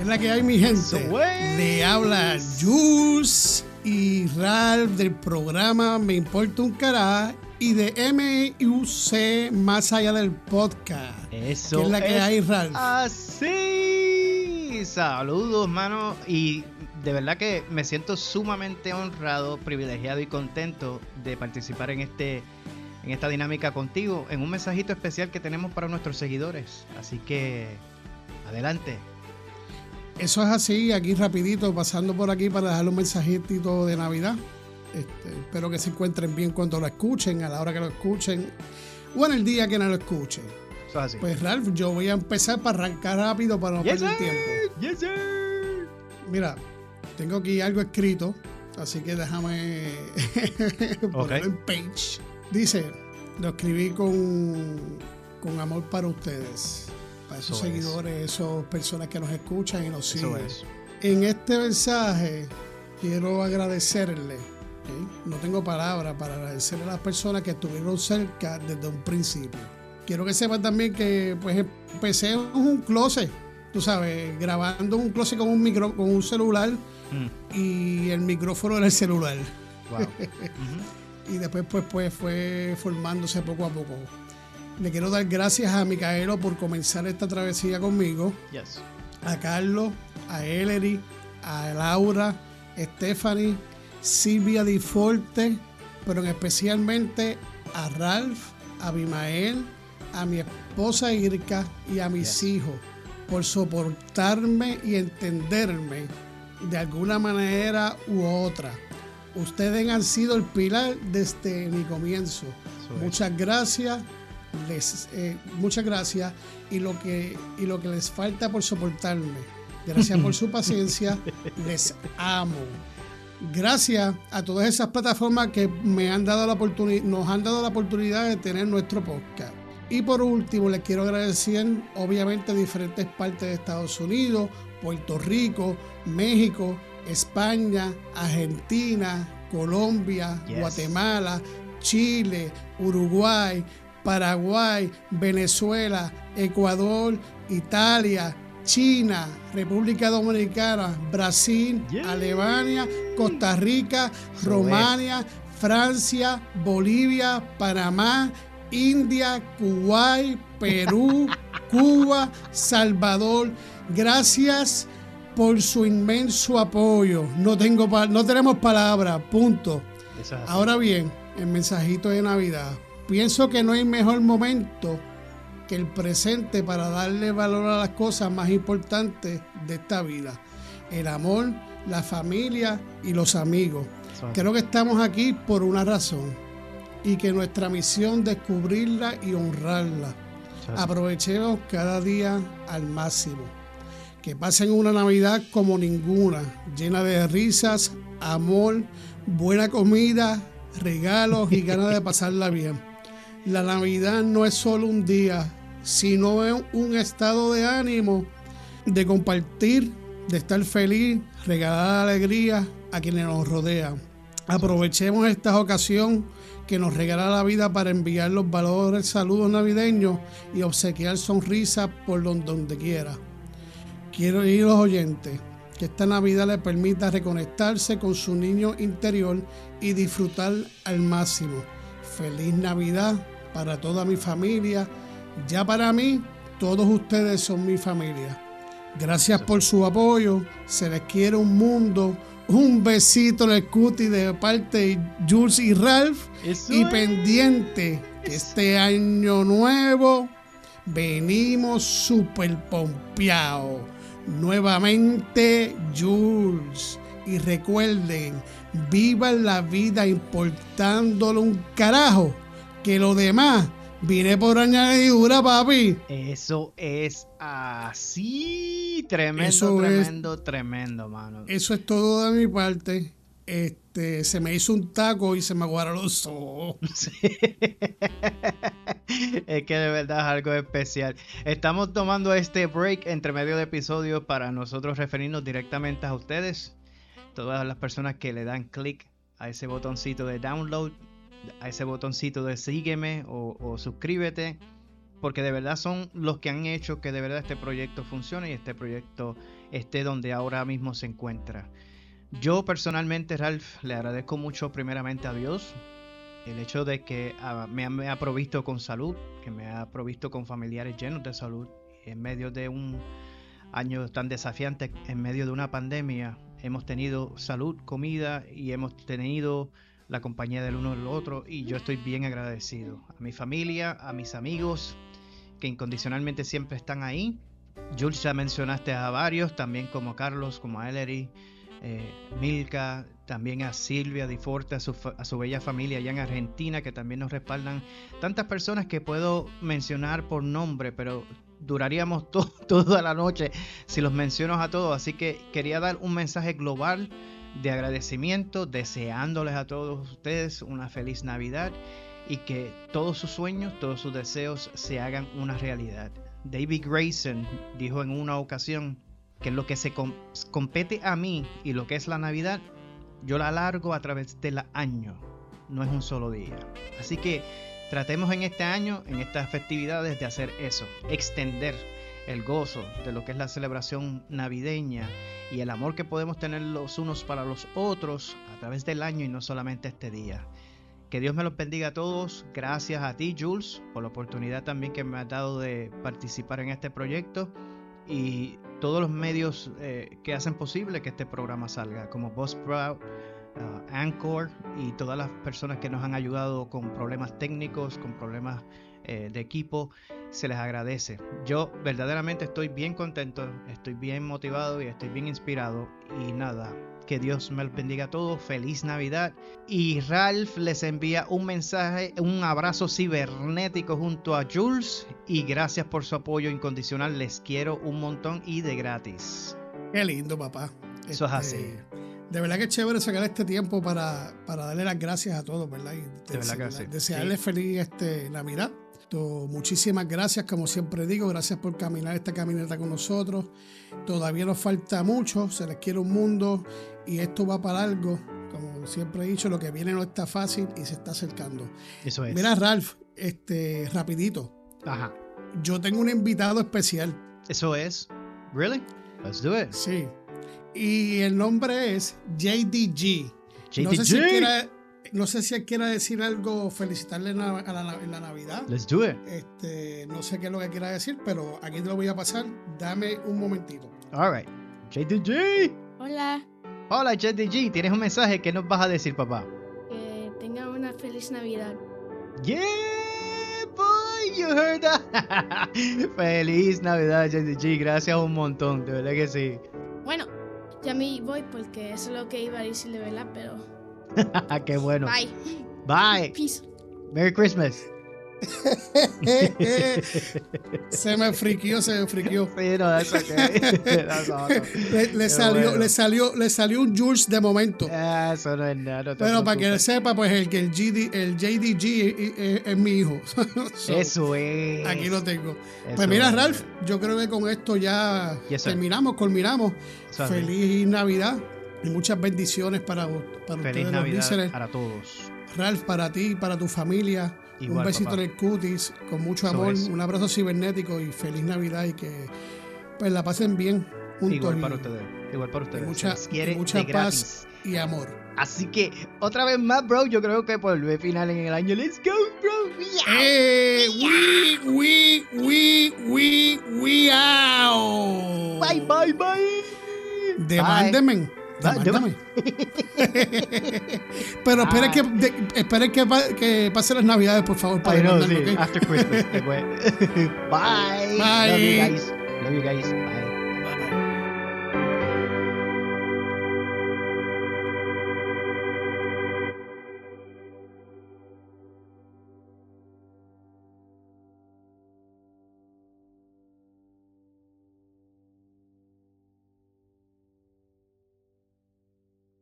¿Qué es la que hay, mi gente? Le habla Jules y Ralph del programa Me Importa un Cará y de MUC Más Allá del Podcast. Eso ¿Qué es la que hay, Ralph? Así. Saludos, mano. Y de verdad que me siento sumamente honrado, privilegiado y contento de participar en este en esta dinámica contigo, en un mensajito especial que tenemos para nuestros seguidores. Así que adelante. Eso es así, aquí rapidito, pasando por aquí para dejarle un mensajito de Navidad. Este, espero que se encuentren bien cuando lo escuchen, a la hora que lo escuchen, o en el día que no lo escuchen. Eso es así. Pues Ralph, yo voy a empezar para arrancar rápido para no Yes, perder sir. tiempo. Yes, sir. Mira, tengo aquí algo escrito, así que déjame ponerlo en page. Dice, lo escribí con, con amor para ustedes, para esos Eso es. seguidores, esas personas que nos escuchan y nos Eso siguen. es. En este mensaje quiero agradecerle, ¿ok? no tengo palabras para agradecerle a las personas que estuvieron cerca desde un principio. Quiero que sepan también que pues empecé en un closet, tú sabes, grabando un closet con un micro, con un celular Mm, y el micrófono era el celular. wow. Y después pues, pues fue formándose poco a poco. Le quiero dar gracias a Micaelo por comenzar esta travesía conmigo. Yes. a Carlos, a Ellery, a Laura, Stephanie, Silvia Di Forte, pero en especialmente a Ralph, a Abimael, a mi esposa Irka y a mis Yes. hijos por soportarme y entenderme de alguna manera u otra. Ustedes han sido el pilar desde mi comienzo. Muchas gracias. Les, eh, muchas gracias y lo que y lo que les falta por soportarme. Gracias por su paciencia. Les amo. Gracias a todas esas plataformas que me han dado la oportunidad, nos han dado la oportunidad de tener nuestro podcast. Y por último, les quiero agradecer, obviamente, a diferentes partes de Estados Unidos, Puerto Rico, México, España, Argentina, Colombia, Yes. Guatemala, Chile, Uruguay, Paraguay, Venezuela, Ecuador, Italia, China, República Dominicana, Brasil. Alemania, Costa Rica, Eso Romania, Francia, Bolivia, Panamá, India, Kuwait, Perú, Cuba, Salvador. Gracias por su inmenso apoyo. No, tengo no tenemos palabras, punto. Ahora bien, el mensajito de Navidad. Pienso que no hay mejor momento que el presente para darle valor a las cosas más importantes de esta vida. El amor, la familia y los amigos. Es. Creo que estamos aquí por una razón y que nuestra misión descubrirla y honrarla. Es. Aprovechemos cada día al máximo. Que pasen una Navidad como ninguna, llena de risas, amor, buena comida, regalos y ganas de pasarla bien. La Navidad no es solo un día, sino es un estado de ánimo, de compartir, de estar feliz, regalar alegría a quienes nos rodean. Aprovechemos esta ocasión que nos regala la vida para enviar los valores, saludos navideños y obsequiar sonrisas por don- donde quiera. Quiero ir los oyentes que esta Navidad le permita reconectarse con su niño interior y disfrutar al máximo. Feliz Navidad para toda mi familia. Ya para mí, todos ustedes son mi familia. Gracias por su apoyo. Se les quiere un mundo. Un besito en el cuti de parte de Jules y Ralph. Eso Y es. pendiente que este año nuevo venimos super pompeados. Nuevamente Jules. Y recuerden, vivan la vida importándole un carajo. Que lo demás viene por añadidura, papi. Eso es así. Tremendo, Eso es- tremendo, tremendo, mano. Eso es todo de mi parte. Este, se me hizo un taco y se me aguaron los ojos. Sí. es que de verdad es algo especial. Estamos tomando este break entre medio de episodios para nosotros referirnos directamente a ustedes. Todas las personas que le dan clic a ese botoncito de download, a ese botoncito de sígueme o, suscríbete. porque de verdad son los que han hecho que de verdad este proyecto funcione y este proyecto esté donde ahora mismo se encuentra. Yo personalmente, Ralph, le agradezco mucho primeramente a Dios el hecho de que ah, me, me, ha provisto con salud, que me ha provisto con familiares llenos de salud en medio de un año tan desafiante, en medio de una pandemia. Hemos tenido salud, comida y hemos tenido la compañía del uno del otro y yo estoy bien agradecido a mi familia, a mis amigos que incondicionalmente siempre están ahí. Jules ya mencionaste a varios, también como Carlos, como a Ellery, eh, Milka, también a Silvia Di Forte, a su, a su, bella familia allá en Argentina, que también nos respaldan. Tantas personas que puedo mencionar por nombre, pero duraríamos toda la noche si los menciono a todos. Así que quería dar un mensaje global de agradecimiento, deseándoles a todos ustedes una feliz Navidad y que todos sus sueños, todos sus deseos se hagan una realidad. David Grayson dijo en una ocasión que lo que se compete a mí y lo que es la Navidad, yo la alargo a través del año, no es un solo día. Así que tratemos en este año, en estas festividades, de hacer eso, extender el gozo de lo que es la celebración navideña y el amor que podemos tener los unos para los otros a través del año y no solamente este día. Que Dios me los bendiga a todos. Gracias a ti, Jules, por la oportunidad también que me has dado de participar en este proyecto y todos los medios eh, que hacen posible que este programa salga, como Buzzsprout, uh, Anchor y todas las personas que nos han ayudado con problemas técnicos, con problemas eh, de equipo se les agradece. Yo verdaderamente estoy bien contento, estoy bien motivado y estoy bien inspirado. Y nada, que Dios me bendiga a todos. Feliz Navidad. Y Ralph les envía un mensaje, un abrazo cibernético junto a Jules. Y gracias por su apoyo incondicional. Les quiero un montón y de gratis. Qué lindo, papá. Eso es así. De verdad que es chévere sacar este tiempo para, para darle las gracias a todos, ¿verdad? Y de verdad que sí. Desearles sí. feliz este, Navidad muchísimas gracias, como siempre digo, gracias por caminar esta caminata con nosotros. Todavía nos falta mucho, se les quiere un mundo y esto va para algo. Como siempre he dicho, lo que viene no está fácil y se está acercando. Eso es. Mira, Ralph, este, rapidito. Ajá. Yo tengo un invitado especial. Eso es. Really? Let's do it. Sí. Y el nombre es JDG. JDG. No sé si quiera no sé si él quiera decir algo, felicitarle en la, a la, en la, Navidad. Let's do it. Este, no sé qué es lo que quiera decir, pero aquí te lo voy a pasar. Dame un momentito. All right. JDG. Hola. Hola, JDG. ¿Tienes un mensaje? ¿Qué nos vas a decir, papá? Que tenga una feliz Navidad. Yeah, boy, you heard that. feliz Navidad, JDG. Gracias un montón, de verdad que sí. Ya me voy porque eso es lo que iba a decirle, ¿verdad? Pero Qué bueno. Bye. Bye. Peace. Merry Christmas. Se me friquió, se me friquió. Sí, no, le, le salió, bueno. le salió, le salió un Jules de momento. Eso no es nada. Pero para que él sepa, pues el que el, GD, el JDG es, es, es, mi hijo. so, Eso es. Aquí lo tengo. Eso pues mira, Ralph, yo creo que con esto ya yes, terminamos, culminamos. Eso Feliz Navidad y muchas bendiciones para, para Feliz ustedes, Navidad los para todos. Ralph, para ti, para tu familia. Igual, un besito papá. en el cutis, con mucho amor, es. un abrazo cibernético y feliz Navidad y que pues la pasen bien juntos. Igual y, para ustedes. Igual para ustedes. mucha, quiere y mucha paz y amor. Así que, otra vez más, bro, yo creo que por el final en el año. Let's go, bro. ¡Eh! ¡We, we, we, we, we out! Bye, bye, bye. Demándenme. Demándame. Pero esperen Ah. que, de- que, que pasen las navidades, por favor. After Christmas. Bye. Bye. Love you guys. Love you guys. Bye.